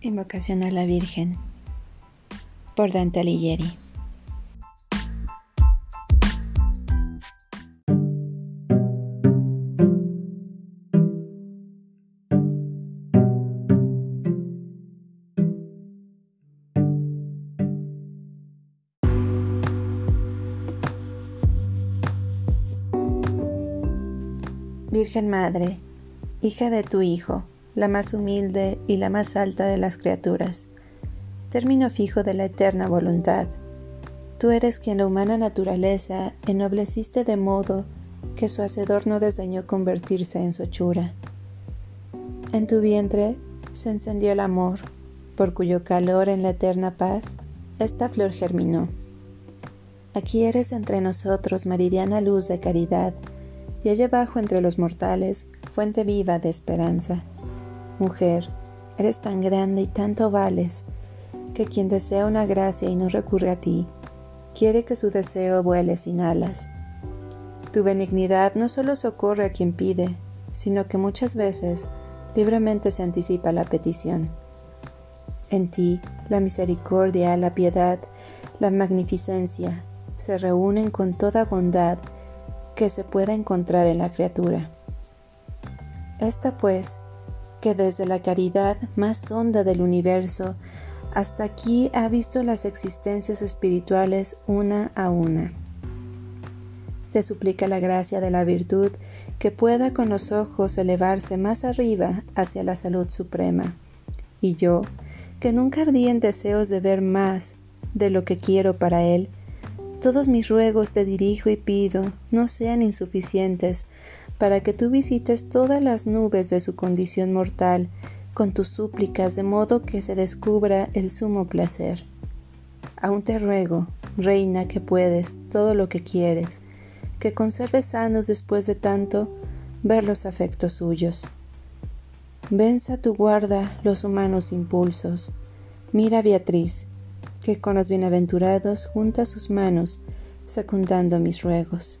Invocación a la Virgen por Dante Alighieri. Virgen Madre, hija de tu Hijo, la más humilde y la más alta de las criaturas, término fijo de la eterna voluntad. Tú eres quien la humana naturaleza ennobleciste de modo que su hacedor no desdeñó convertirse en su hechura. En tu vientre se encendió el amor, por cuyo calor en la eterna paz esta flor germinó. Aquí eres entre nosotros meridiana luz de caridad, y allá abajo entre los mortales fuente viva de esperanza. Mujer, eres tan grande y tanto vales, que quien desea una gracia y no recurre a ti, quiere que su deseo vuele sin alas. Tu benignidad no solo socorre a quien pide, sino que muchas veces libremente se anticipa la petición. En ti, la misericordia, la piedad, la magnificencia se reúnen con toda bondad que se pueda encontrar en la criatura. Esta pues que desde la caridad más honda del universo hasta aquí ha visto las existencias espirituales una a una. Te suplica la gracia de la virtud que pueda con los ojos elevarse más arriba hacia la salud suprema. Y yo, que nunca ardí en deseos de ver más de lo que quiero para él, todos mis ruegos te dirijo y pido no sean insuficientes para que tú visites todas las nubes de su condición mortal con tus súplicas de modo que se descubra el sumo placer. Aún te ruego, reina, que puedes todo lo que quieres, que conserves sanos después de tanto ver los afectos suyos. Venza tu guarda los humanos impulsos. Mira Beatriz, que con los bienaventurados junta sus manos, secundando mis ruegos.